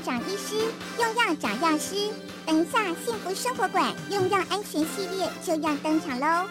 找医师，用药找药师。等一下，幸福生活馆用药安全系列就要登场喽！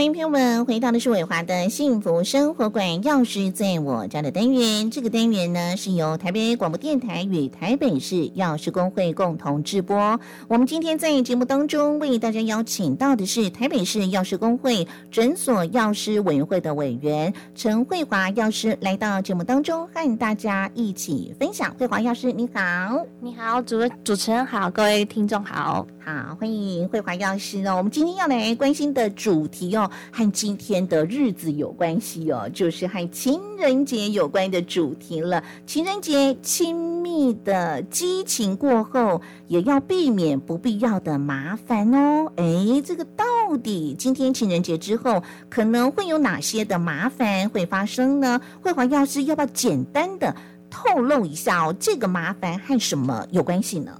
欢迎朋友们回到的是伟华的幸福生活馆，钥匙在我家的单元。这个单元呢是由台北广播电台与台北市药师工会共同制播。我们今天在节目当中为大家邀请到的是台北市药师工会诊所药师委员会的委员陈慧华药师来到节目当中，和大家一起分享。慧华药师，你好，你好，主主持人好，各位听众好，好，欢迎慧华药师哦。我们今天要来关心的主题哦。和今天的日子有关系哦，就是和情人节有关的主题了。情人节亲密的激情过后，也要避免不必要的麻烦哦。哎，这个到底今天情人节之后可能会有哪些的麻烦会发生呢？慧华药师要不要简单的透露一下哦？这个麻烦和什么有关系呢？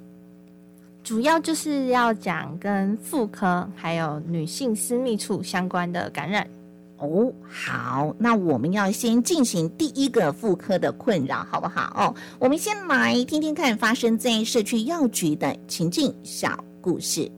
主要就是要讲跟妇科还有女性私密处相关的感染哦。好，那我们要先进行第一个妇科的困扰，好不好？我们先来听听看发生在社区药局的情境小故事。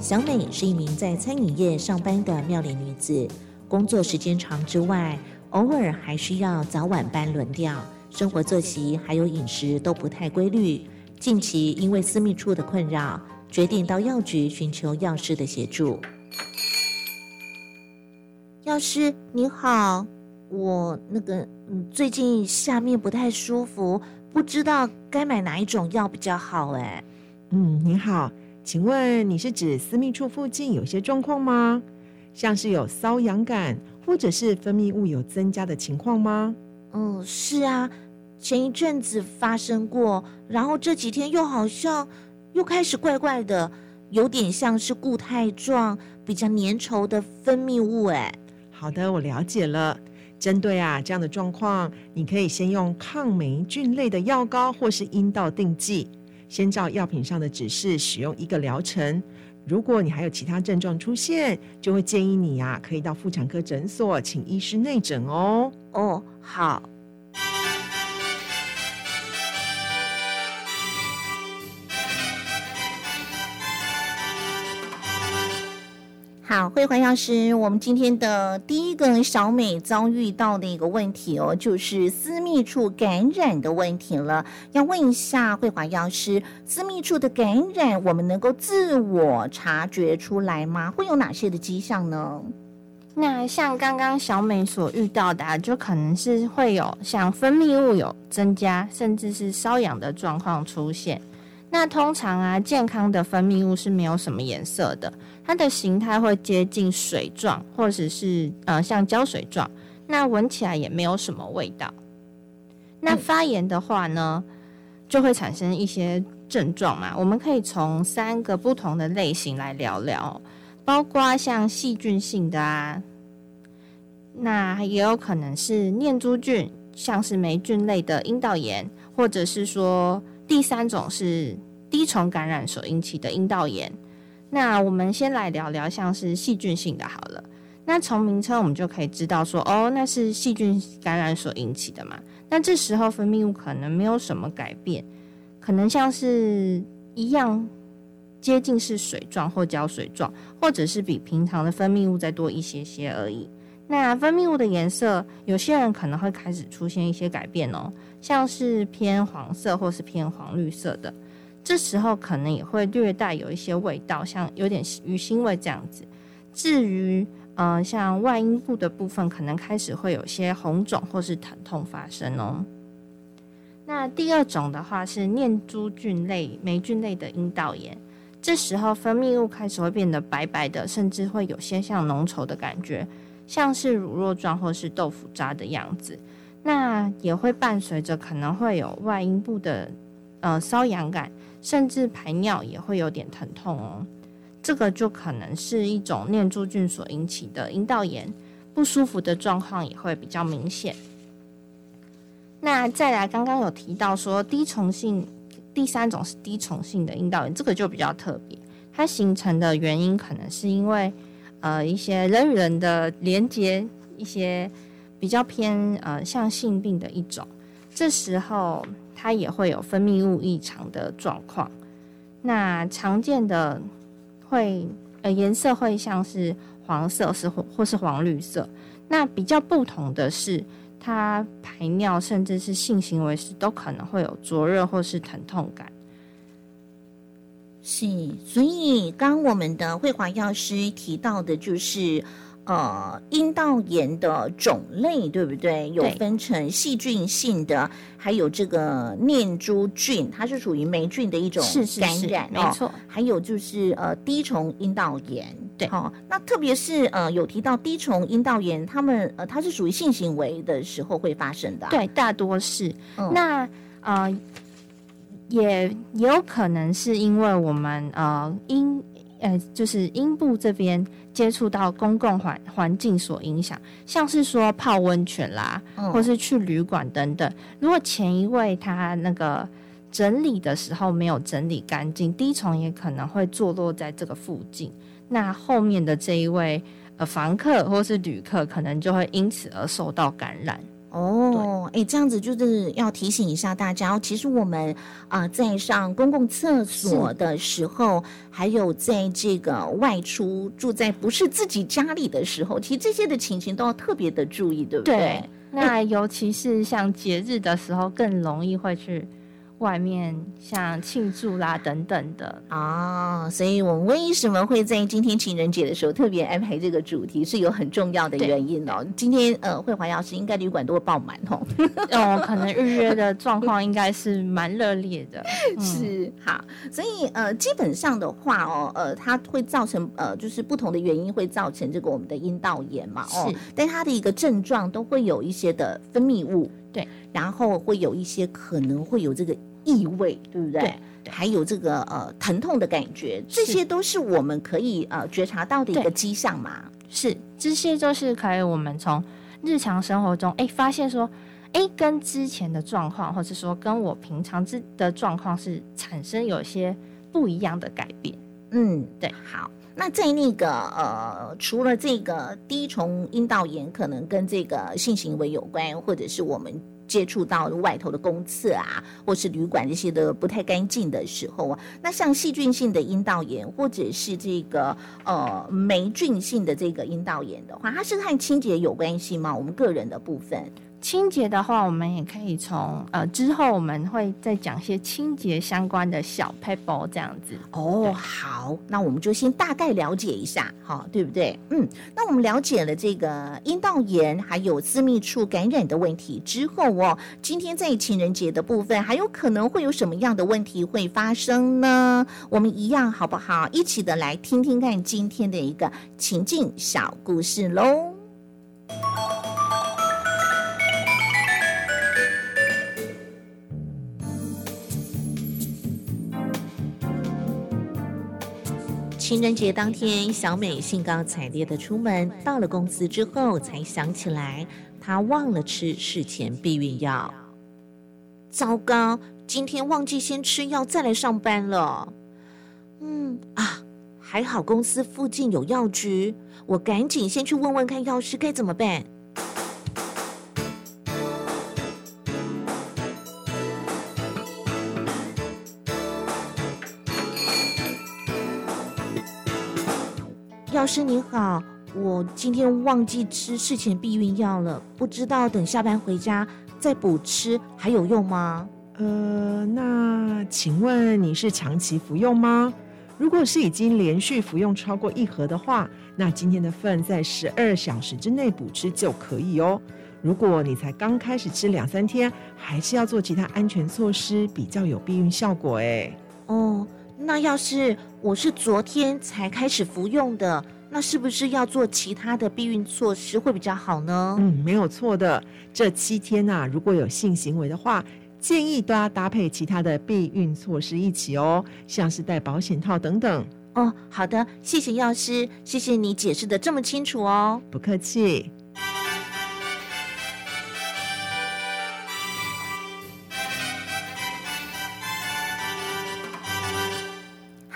小美是一名在餐饮业上班的妙龄女子，工作时间长之外。偶尔还需要早晚班轮调，生活作息还有饮食都不太规律。近期因为私密处的困扰，决定到药局寻求药师的协助。药师你好，我那个最近下面不太舒服，不知道该买哪一种药比较好哎。嗯，你好，请问你是指私密处附近有些状况吗？像是有瘙痒感？或者是分泌物有增加的情况吗？嗯，是啊，前一阵子发生过，然后这几天又好像又开始怪怪的，有点像是固态状、比较粘稠的分泌物。哎，好的，我了解了。针对啊这样的状况，你可以先用抗霉菌类的药膏或是阴道定剂，先照药品上的指示使用一个疗程。如果你还有其他症状出现，就会建议你呀，可以到妇产科诊所请医师内诊哦。哦，好。好，慧华药师，我们今天的第一个小美遭遇到的一个问题哦，就是私密处感染的问题了。要问一下慧华药师，私密处的感染，我们能够自我察觉出来吗？会有哪些的迹象呢？那像刚刚小美所遇到的，就可能是会有像分泌物有增加，甚至是瘙痒的状况出现。那通常啊，健康的分泌物是没有什么颜色的。它的形态会接近水状，或者是呃像胶水状，那闻起来也没有什么味道。那发炎的话呢，就会产生一些症状嘛。我们可以从三个不同的类型来聊聊，包括像细菌性的啊，那也有可能是念珠菌，像是霉菌类的阴道炎，或者是说第三种是滴虫感染所引起的阴道炎。那我们先来聊聊像是细菌性的好了。那从名称我们就可以知道说，哦，那是细菌感染所引起的嘛。那这时候分泌物可能没有什么改变，可能像是一样接近是水状或胶水状，或者是比平常的分泌物再多一些些而已。那分泌物的颜色，有些人可能会开始出现一些改变哦，像是偏黄色或是偏黄绿色的，这时候可能也会略带有一些味道，像有点鱼腥味这样子。至于呃，像外阴部的部分，可能开始会有些红肿或是疼痛发生哦。那第二种的话是念珠菌类、霉菌类的阴道炎，这时候分泌物开始会变得白白的，甚至会有些像浓稠的感觉，像是乳酪状或是豆腐渣的样子。那也会伴随着可能会有外阴部的呃瘙痒感，甚至排尿也会有点疼痛哦。这个就可能是一种念珠菌所引起的阴道炎，不舒服的状况也会比较明显。那再来，刚刚有提到说低虫性，第三种是低虫性的阴道炎，这个就比较特别，它形成的原因可能是因为呃一些人与人的连接，一些比较偏呃像性病的一种，这时候它也会有分泌物异常的状况。那常见的会呃颜色会像是黄色是或或是黄绿色，那比较不同的是。它排尿甚至是性行为时都可能会有灼热或是疼痛感。是，所以刚我们的慧华药师提到的就是。呃，阴道炎的种类对不对？有分成细菌性的，还有这个念珠菌，它是属于霉菌的一种感染，没错。还有就是呃滴虫阴道炎，对，好。那特别是呃有提到滴虫阴道炎，他们呃它是属于性行为的时候会发生的，对，大多是。那呃也也有可能是因为我们呃阴呃就是阴部这边。接触到公共环环境所影响，像是说泡温泉啦，或是去旅馆等等。如果前一位他那个整理的时候没有整理干净，滴虫也可能会坐落在这个附近。那后面的这一位呃房客或是旅客，可能就会因此而受到感染。哦，哎，这样子就是要提醒一下大家哦。其实我们啊，在上公共厕所的时候，还有在这个外出住在不是自己家里的时候，其实这些的情形都要特别的注意，对不对？那尤其是像节日的时候，更容易会去。外面像庆祝啦等等的。啊，所以我们为什么会在今天情人节的时候特别安排这个主题，是有很重要的原因哦。今天呃，慧华药师应该旅馆都会爆满哦，哦，可能预约的状况应该是蛮热烈的。是好，所以呃，基本上的话哦，呃，它会造成呃，就是不同的原因会造成这个我们的阴道炎嘛哦，但它的一个症状都会有一些的分泌物，对，然后会有一些可能会有这个。异味，对不对？对，还有这个呃疼痛的感觉，这些都是我们可以呃觉察到的一个迹象嘛。是，这些就是可以我们从日常生活中哎发现说，哎跟之前的状况，或者说跟我平常之的状况是产生有些不一样的改变。嗯，对。好，那在那个呃，除了这个滴虫阴道炎可能跟这个性行为有关，或者是我们。接触到外头的公厕啊，或是旅馆这些的不太干净的时候啊，那像细菌性的阴道炎，或者是这个呃霉菌性的这个阴道炎的话，它是和清洁有关系吗？我们个人的部分。清洁的话，我们也可以从呃之后我们会再讲一些清洁相关的小 paper 这样子。哦，好，那我们就先大概了解一下，好，对不对？嗯，那我们了解了这个阴道炎还有私密处感染的问题之后哦，今天在情人节的部分还有可能会有什么样的问题会发生呢？我们一样好不好？一起的来听听看今天的一个情境小故事喽。情人节当天，小美兴高采烈的出门，到了公司之后才想起来，她忘了吃事前避孕药。糟糕，今天忘记先吃药再来上班了。嗯啊，还好公司附近有药局，我赶紧先去问问看药师该怎么办。药师你好，我今天忘记吃事前避孕药了，不知道等下班回家再补吃还有用吗？呃，那请问你是长期服用吗？如果是已经连续服用超过一盒的话，那今天的份在十二小时之内补吃就可以哦。如果你才刚开始吃两三天，还是要做其他安全措施，比较有避孕效果哎。哦，那要是我是昨天才开始服用的，那是不是要做其他的避孕措施会比较好呢？嗯，没有错的。这七天呐、如果有性行为的话，建议都要搭配其他的避孕措施一起哦，像是戴保险套等等。哦，好的，谢谢药师，谢谢你解释的这么清楚哦。不客气。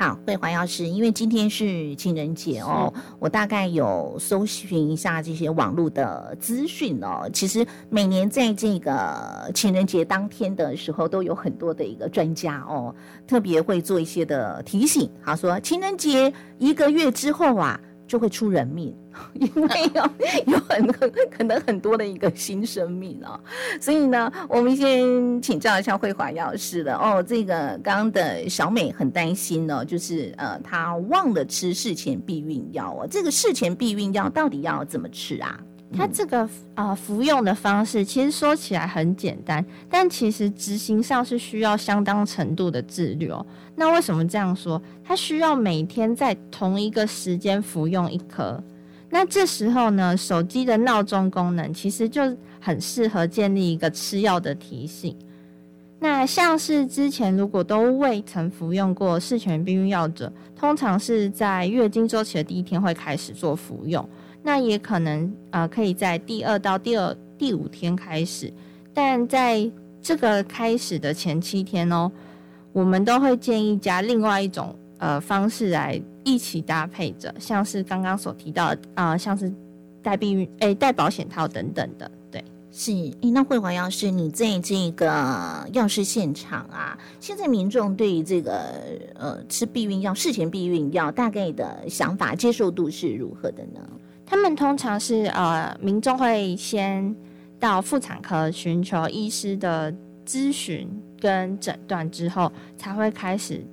好，慧华药师，因为今天是情人节哦，我大概有搜寻一下这些网络的资讯哦。其实每年在这个情人节当天的时候，都有很多的一个专家哦，特别会做一些的提醒。好说，情人节一个月之后啊，就会出人命，因为有有很多可能很多的一个新生命哦。所以呢，我们先请教一下慧华药师的哦。这个刚刚的小美很担心哦，就是呃，她忘了吃事前避孕药哦。这个事前避孕药到底要怎么吃啊？它这个呃服用的方式，其实说起来很简单，但其实执行上是需要相当程度的自律哦。那为什么这样说？它需要每天在同一个时间服用一颗。那这时候呢，手机的闹钟功能其实就很适合建立一个吃药的提醒。那像是之前如果都未曾服用过事前避孕药者，通常是在月经周期的第一天会开始做服用。那也可能呃，可以在第二到第二第五天开始，但在这个开始的前七天哦，我们都会建议加另外一种呃方式来一起搭配着，像是刚刚所提到的啊、呃像是带避孕诶带保险套等等的，对。是，诶，那慧华药师，你在这个药师现场啊，现在民众对于这个呃吃避孕药、事前避孕药大概的想法、接受度是如何的呢？他们通常是呃，民众会先到妇产科寻求医师的咨询跟诊断之后，才会开始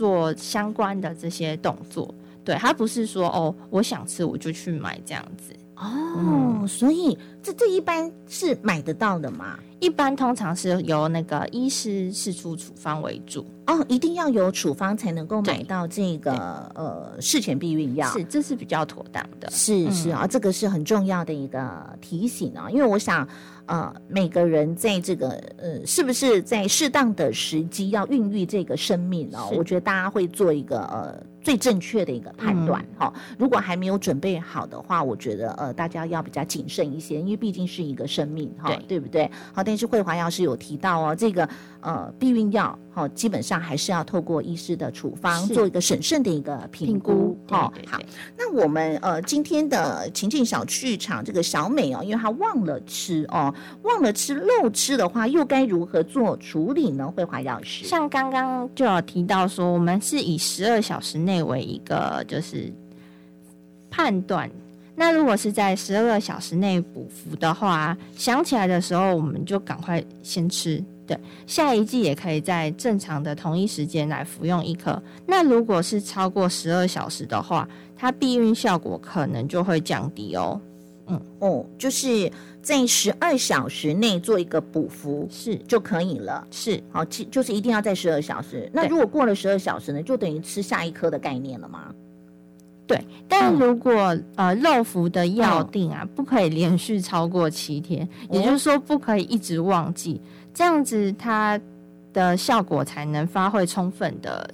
做相关的这些动作。对他不是说哦，我想吃我就去买这样子。哦，所以这这一般是买得到的嘛？一般通常是由那个医师释出处方为主，哦，一定要有处方才能够买到这个呃事前避孕药。是这是比较妥当的。是是啊，这个是很重要的一个提醒啊，因为我想，呃，每个人在这个呃，是不是在适当的时机要孕育这个生命哦？我觉得大家会做一个呃最正确的一个判断哈、如果还没有准备好的话，我觉得呃大家要比较谨慎一些，因为毕竟是一个生命哈、对对不对？好，但是慧华药师有提到哦，这个呃避孕药哈、基本上还是要透过医师的处方做一个审慎的一个评评估估对哈、好。那我们呃今天的情境小剧场这个小美哦，因为她忘了吃哦，忘了吃漏吃的话，又该如何做处理呢？慧华药师，像刚刚就有提到说，我们是以十二小时内内为一个就是判断。那如果是在十二个小时内补服的话，想起来的时候，我们就赶快先吃。对，下一季也可以在正常的同一时间来服用一颗。那如果是超过十二小时的话，它避孕效果可能就会降低哦。哦，就是在十二小时内做一个补服是就可以了。是，好，其就是一定要在十二小时。那如果过了十二小时呢，就等于吃下一颗的概念了吗？对，但嗯如果、呃漏服的药定啊，不可以连续超过七天，也就是说不可以一直忘记，这样子它的效果才能发挥充分的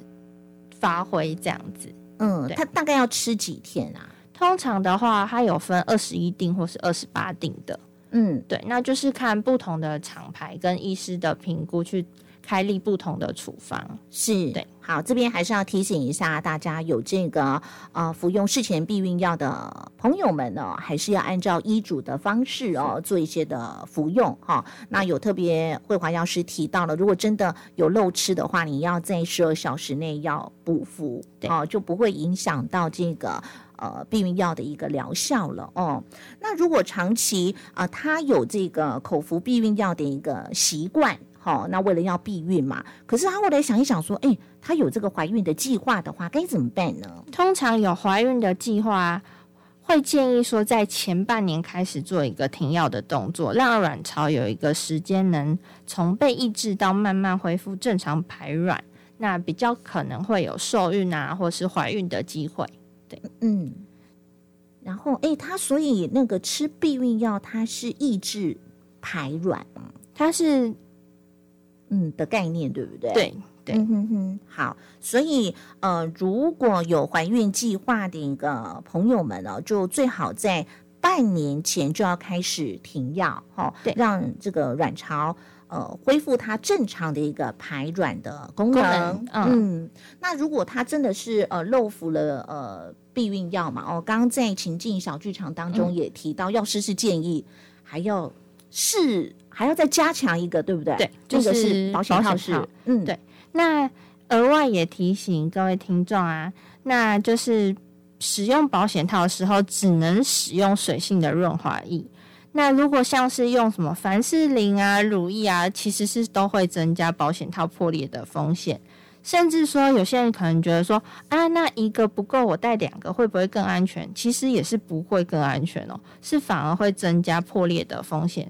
发挥。这样子，嗯，它大概要吃几天啊？通常的话，它有分二十一定或是二十八定的，嗯，对，那就是看不同的厂牌跟医师的评估去开立不同的处方。是，对，好，这边还是要提醒一下大家，有这个呃服用事前避孕药的朋友们呢，还是要按照医嘱的方式哦，做一些的服用哈。那有特别慧华药师提到了，如果真的有漏吃的话，你要在十二小时内要补服，对哦，就不会影响到这个。呃，避孕药的一个疗效了哦。那如果长期啊、呃，他有这个口服避孕药的一个习惯，好、那为了要避孕嘛，可是他后来想一想说，哎，他有这个怀孕的计划的话，该怎么办呢？通常有怀孕的计划，会建议说在前半年开始做一个停药的动作，让卵巢有一个时间能从被抑制到慢慢恢复正常排卵，那比较可能会有受孕啊，或是怀孕的机会。对嗯，然后哎，他所以那个吃避孕药，它是抑制排卵吗，它是嗯的概念，对不对？对对嗯哼哼，好，所以呃，如果有怀孕计划的一个朋友们呢，就最好在半年前就要开始停药，哈、对让这个卵巢呃恢复它正常的一个排卵的功能。功能嗯那如果它真的是呃漏服了呃避孕药嘛，哦，刚刚在情境小剧场当中嗯也提到，药师是建议还要试，还要再加强一个，对不对？对这个就是是保险套是保险套，嗯，对那额外也提醒各位听众啊，那就是使用保险套的时候，只能使用水性的润滑液。那如果像是用什么凡士林啊、乳液啊，其实是都会增加保险套破裂的风险。甚至说，有些人可能觉得说，啊，那一个不够，我带两个会不会更安全？其实也是不会更安全哦，是反而会增加破裂的风险。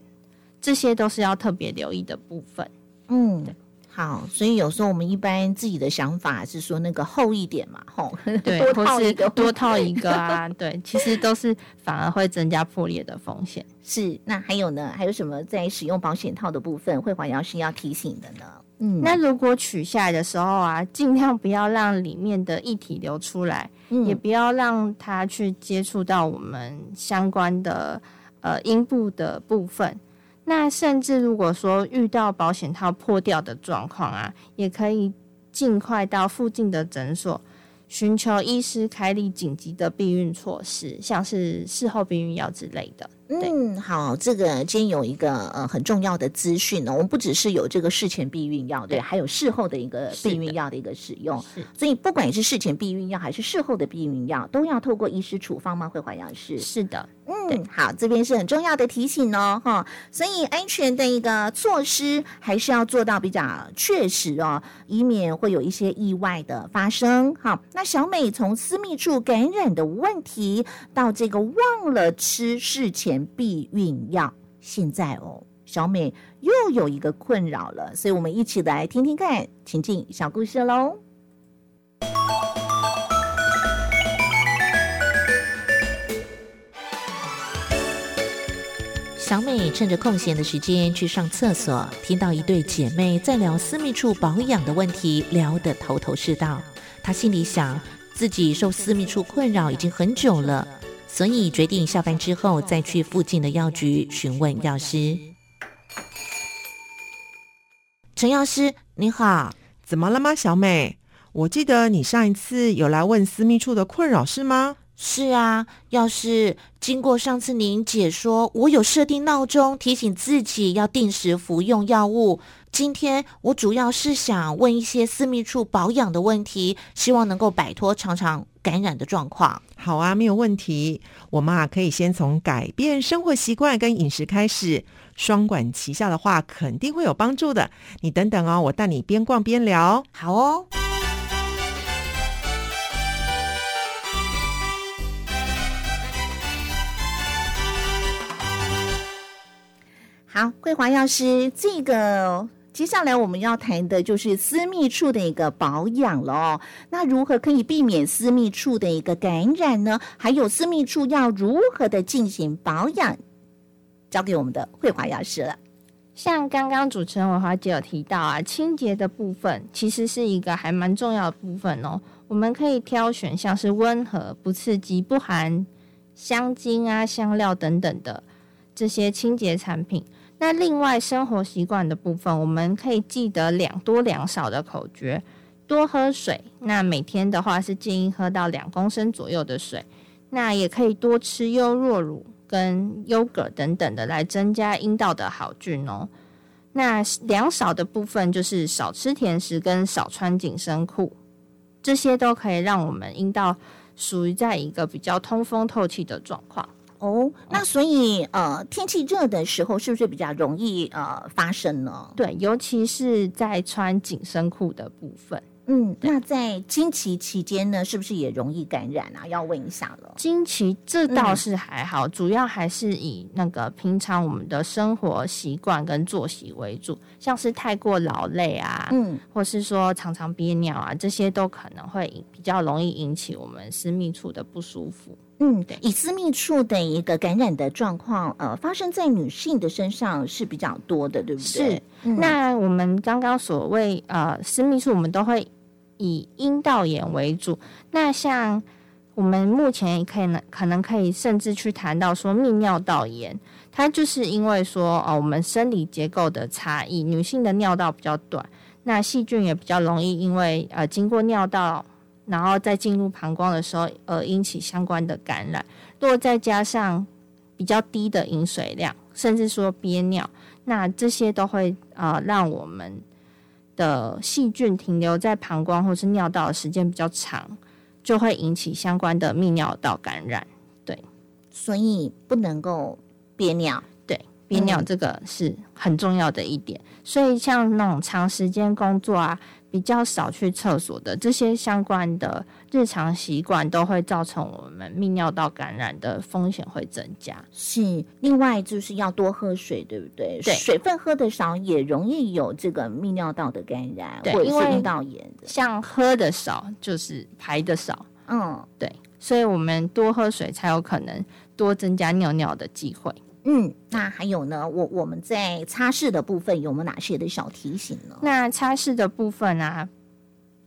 这些都是要特别留意的部分。嗯，好，所以有时候我们一般自己的想法是说那个厚一点嘛，吼，对，多套一个，多套一个啊，对，其实都是反而会增加破裂的风险。是。那还有呢？还有什么在使用保险套的部分，慧华药师要提醒的呢？嗯，那如果取下来的时候啊，尽量不要让里面的液体流出来，也嗯不要让它去接触到我们相关的呃阴部的部分。那甚至如果说遇到保险套破掉的状况啊，也可以尽快到附近的诊所寻求医师开立紧急的避孕措施，像是事后避孕药之类的。嗯，好，这个今天有一个呃很重要的资讯呢，我们不只是有这个事前避孕药，对，还有事后的一个避孕药的一个使用。是所以不管是事前避孕药还是事后的避孕药，都要透过医师处方吗？会华药师？是的，嗯，好，这边是很重要的提醒哦，哈，所以安全的一个措施还是要做到比较确实哦，以免会有一些意外的发生。好，那小美从私密处感染的问题到这个忘了吃事前避孕药，现在哦，小美又有一个困扰了，所以我们一起来听听看情境小故事喽。小美趁着空闲的时间去上厕所，听到一对姐妹在聊私密处保养的问题，聊得头头是道。她心里想，自己受私密处困扰已经很久了，所以决定下班之后再去附近的药局询问药师。陈药师，你好。怎么了吗，小美？我记得你上一次有来问私密处的困扰是吗？是啊，要是经过上次您解说，我有设定闹钟提醒自己要定时服用药物。今天我主要是想问一些私密处保养的问题，希望能够摆脱常常感染的状况。好啊，没有问题。我们啊可以先从改变生活习惯跟饮食开始，双管齐下的话，肯定会有帮助的。你等等哦，我带你边逛边聊。好哦，好，桂华药师，这个接下来我们要谈的就是私密处的一个保养了哦。那如何可以避免私密处的一个感染呢？还有私密处要如何的进行保养？交给我们的慧华药师了。像刚刚主持人维华姐有提到啊，清洁的部分其实是一个还蛮重要的部分哦。我们可以挑选像是温和、不刺激、不含香精啊、香料等等的这些清洁产品。那另外生活习惯的部分，我们可以记得两多两少的口诀，多喝水。那每天的话是建议喝到两公升左右的水。那也可以多吃优酪乳跟优格等等的，来增加阴道的好菌哦。那两少的部分就是少吃甜食跟少穿紧身裤，这些都可以让我们阴道属于在一个比较通风透气的状况。哦，那所以呃，天气热的时候是不是比较容易呃发生呢？对，尤其是在穿紧身裤的部分。嗯，那在经期期间呢，是不是也容易感染啊？要问一下了。经期这倒是还好，主要还是以那个平常我们的生活习惯跟作息为主，像是太过劳累啊，嗯，或是说常常憋尿啊，这些都可能会比较容易引起我们私密处的不舒服。嗯，对以私密处的一个感染的状况，呃，发生在女性的身上是比较多的，对不对？是。那我们刚刚所谓呃私密处，我们都会以阴道炎为主。那像我们目前可以呢，可能可以甚至去谈到说泌尿道炎，它就是因为说哦，我们生理结构的差异，女性的尿道比较短，那细菌也比较容易因为呃经过尿道。然后再进入膀胱的时候，而引起相关的感染。如果再加上比较低的饮水量，甚至说憋尿，那这些都会呃让我们的细菌停留在膀胱或是尿道的时间比较长，就会引起相关的泌尿道感染。对，所以不能够憋尿。对，憋尿这个是很重要的一点。所以像那种长时间工作啊。比较少去厕所的这些相关的日常习惯，都会造成我们泌尿道感染的风险会增加。是，另外就是要多喝水，对不对？对，水分喝的少也容易有这个泌尿道的感染，或者是阴道炎的。像喝的少就是排的少，嗯，对，所以我们多喝水才有可能多增加尿尿的机会。嗯，那还有呢？我我们在擦拭的部分有没有哪些的小提醒呢？那擦拭的部分啊，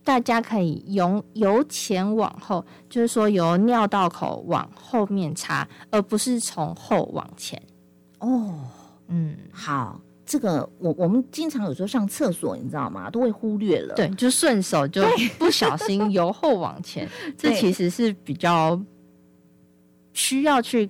大家可以由由前往后，就是说由尿道口往后面擦，而不是从后往前。哦，嗯，好，这个我我们经常有时候上厕所，你知道吗？都会忽略了，对，就顺手就 不小心由后往前，这其实是比较需要去。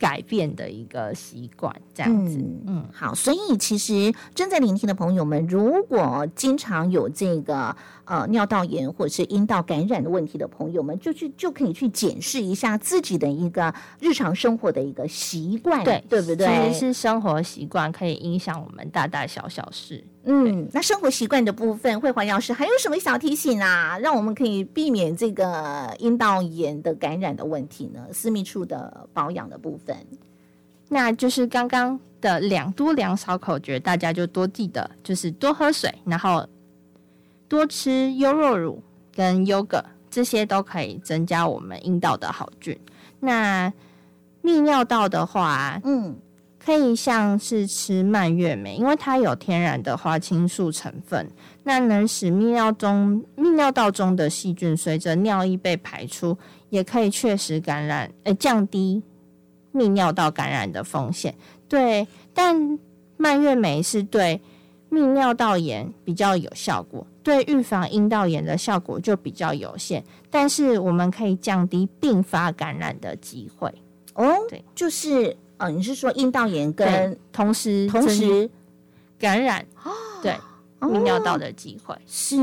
改变的一个习惯，这样子，嗯，好，所以其实正在聆听的朋友们，如果经常有这个呃尿道炎或者是阴道感染的问题的朋友们，就去就可以去检视一下自己的一个日常生活的一个习惯，对对不对？其实是生活习惯可以影响我们大大小小事。嗯，那生活习惯的部分，慧华药师还有什么小提醒啊？让我们可以避免这个阴道炎的感染的问题呢？私密处的保养的部分，那就是刚刚的两多两少口诀，大家就多记得，就是多喝水，然后多吃优酪乳跟优格，这些都可以增加我们阴道的好菌。那泌尿道的话，嗯。可以像是吃蔓越莓，因为它有天然的花青素成分，那能使泌尿中泌尿道中的细菌随着尿液被排出，也可以确实感染，呃，降低泌尿道感染的风险。对，但蔓越莓是对泌尿道炎比较有效果，对预防阴道炎的效果就比较有限。但是我们可以降低并发感染的机会。哦，对，就是。哦，你是说阴道炎跟同时同时感染？对。泌尿道的机会是，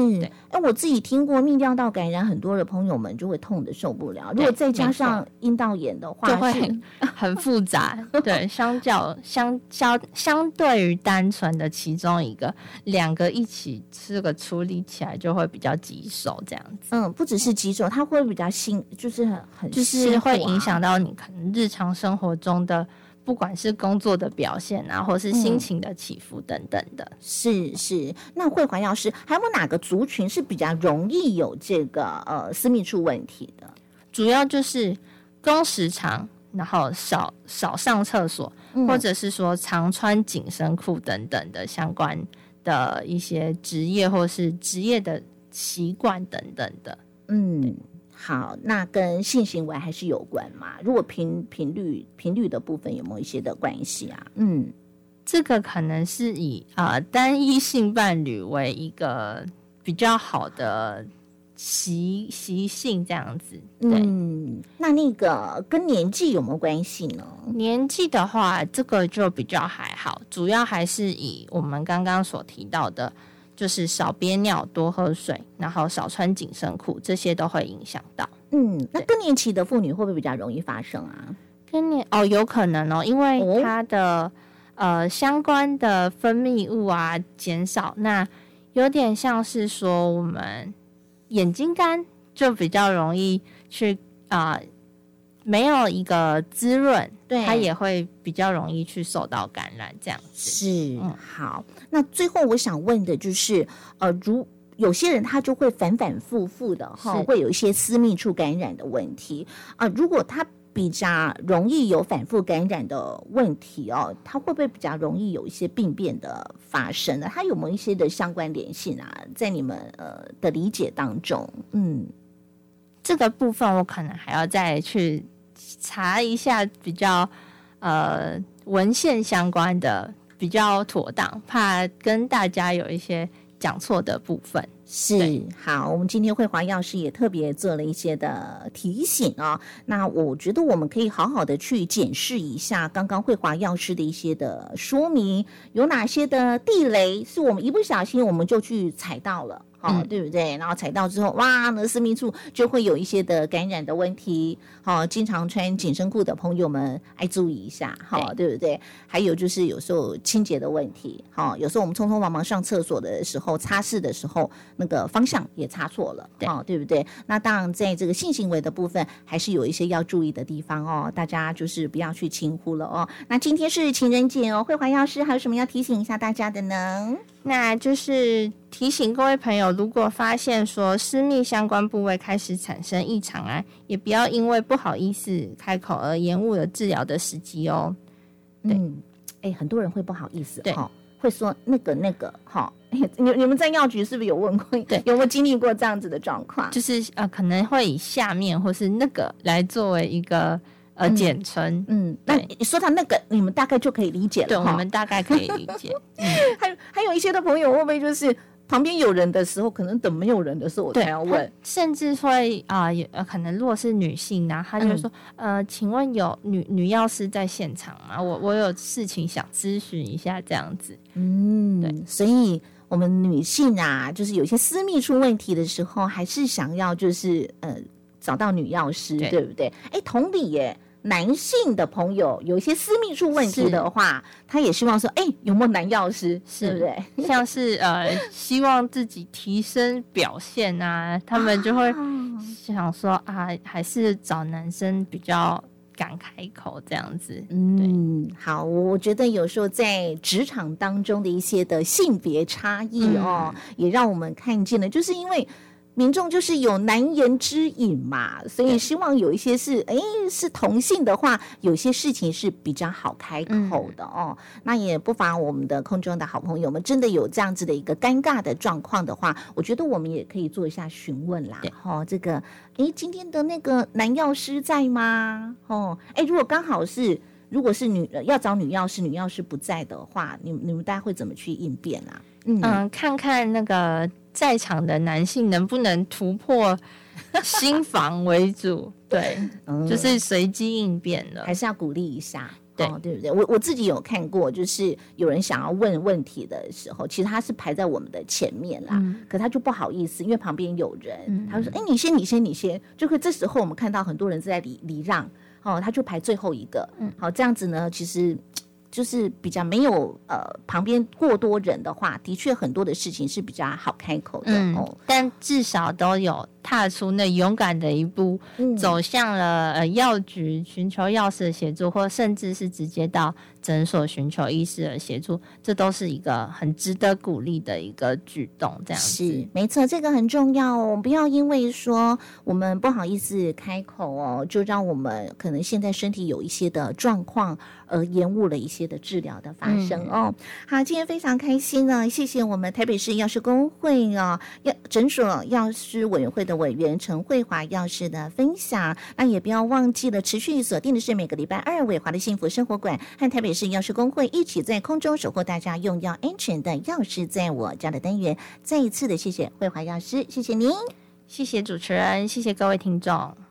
哎，我自己听过泌尿道感染，很多的朋友们就会痛的受不了。如果再加上阴道炎的话，就会很 很复杂。对，相较相相相对于单纯的其中一个，两个一起这个处理起来就会比较棘手，这样子。嗯，不只是棘手，它会比较辛，就是很很就是会影响到你可能日常生活中的。不管是工作的表现啊，或是心情的起伏等等的，是是。那慧环药师还有哪个族群是比较容易有这个呃私密处问题的？主要就是工时长，然后少少上厕所，或者是说常穿紧身裤等等的相关的一些职业或是职业的习惯等等的，嗯。好，那跟性行为还是有关嘛？如果频频率频率的部分有没有一些的关系啊？嗯，这个可能是以呃单一性伴侣为一个比较好的习习性这样子。对，嗯，那那个跟年纪有没有关系呢？年纪的话，这个就比较还好，主要还是以我们刚刚所提到的，就是少憋尿、多喝水，然后少穿紧身裤，这些都会影响到。嗯，那更年期的妇女会不会比较容易发生啊？更年哦，有可能哦，因为哦它的、呃相关的分泌物啊减少，那有点像是说我们眼睛干就比较容易去啊、没有一个滋润，对它也会比较容易去受到感染这样子。是，嗯好。那最后我想问的就是，呃，如有些人他就会反反复复的哈，会有一些私密处感染的问题啊、如果他比较容易有反复感染的问题哦，他会不会比较容易有一些病变的发生呢？它有没有一些的相关联性啊？在你们呃的理解当中，嗯，这个部分我可能还要再去查一下比较呃文献相关的比较妥当，怕跟大家有一些讲错的部分。是好，我们今天慧华药师也特别做了一些的提醒啊、那我觉得我们可以好好的去检视一下刚刚慧华药师的一些的说明，有哪些的地雷是我们一不小心我们就去踩到了。好、嗯对不对？然后踩到之后，哇，那私密处就会有一些的感染的问题。好、经常穿紧身裤的朋友们，爱注意一下，好、对不对？还有就是有时候清洁的问题，好、有时候我们匆匆忙忙上厕所的时候，擦拭的时候，那个方向也擦错了，对哦，对不对？那当然，在这个性行为的部分，还是有一些要注意的地方哦，大家就是不要去轻忽了哦。那今天是情人节哦，慧华药师还有什么要提醒一下大家的呢？那就是提醒各位朋友，如果发现说私密相关部位开始产生异常啊，也不要因为不好意思开口而延误了治疗的时机哦。对嗯，哎，很多人会不好意思对哈、会说那个那个哈。哎你你们在药局是不是有问过？对有没有经历过这样子的状况？就是呃，可能会以下面或是那个来作为一个呃嗯简称。嗯，那对你说到那个，你们大概就可以理解了对，我们大概可以理解。还有还有一些的朋友会不会就是旁边有人的时候，可能等没有人的时候我，才要问？甚至会啊，有、呃可能如果是女性呢，她就说，呃，请问有女女药师在现场吗？我我有事情想咨询一下，这样子。嗯，对所以我们女性啊，就是有些私密出问题的时候，还是想要就是呃找到女药师，对对不对？哎，同理耶。男性的朋友有一些私密处问题的话，他也希望说，哎，有没有男药师，是对不对？像是呃，希望自己提升表现啊，他们就会啊想说啊，还是找男生比较敢开口这样子。嗯，好，我觉得有时候在职场当中的一些的性别差异哦，也让我们看见了，就是因为。民众就是有难言之隐嘛，所以希望有一些是哎是同性的话，有些事情是比较好开口的哦。那也不妨我们的空中的好朋友们，真的有这样子的一个尴尬的状况的话，我觉得我们也可以做一下询问啦对。哦，这个哎今天的那个男药师在吗？哦，哎如果刚好是。如果是女呃要找女药师，女药师不在的话，你你们大家会怎么去应变啊？嗯嗯，看看那个在场的男性能不能突破心房为主，对，嗯就是随机应变的还。是要鼓励一下。对哦，对不对？我我自己有看过，就是有人想要问问题的时候，其实他是排在我们的前面啦，嗯可他就不好意思，因为旁边有人，嗯他就说：“哎，你先，你先，你先。”就会这时候我们看到很多人是在礼礼让，哦，他就排最后一个，嗯好，这样子呢，其实。就是比较没有呃旁边过多人的话，的确很多的事情是比较好开口的、嗯哦。，但至少都有踏出那勇敢的一步，嗯走向了呃药局寻求药师的协助，或甚至是直接到诊所寻求医师的协助，这都是一个很值得鼓励的一个举动。这样是，没错，这个很重要哦，不要因为说我们不好意思开口哦，就让我们可能现在身体有一些的状况，而延误了一些的治疗的发生嗯哦。好，今天非常开心呢，谢谢我们台北市药师工会啊药诊所药师委员会的委员陈慧华药师的分享。那也不要忘记了，持续锁定的是每个礼拜二伟华的幸福生活馆和台北市药师工会一起在空中守护大家用药安全的药师在我家的单元。再一次的谢谢慧华药师，谢谢您。谢谢主持人，谢谢各位听众。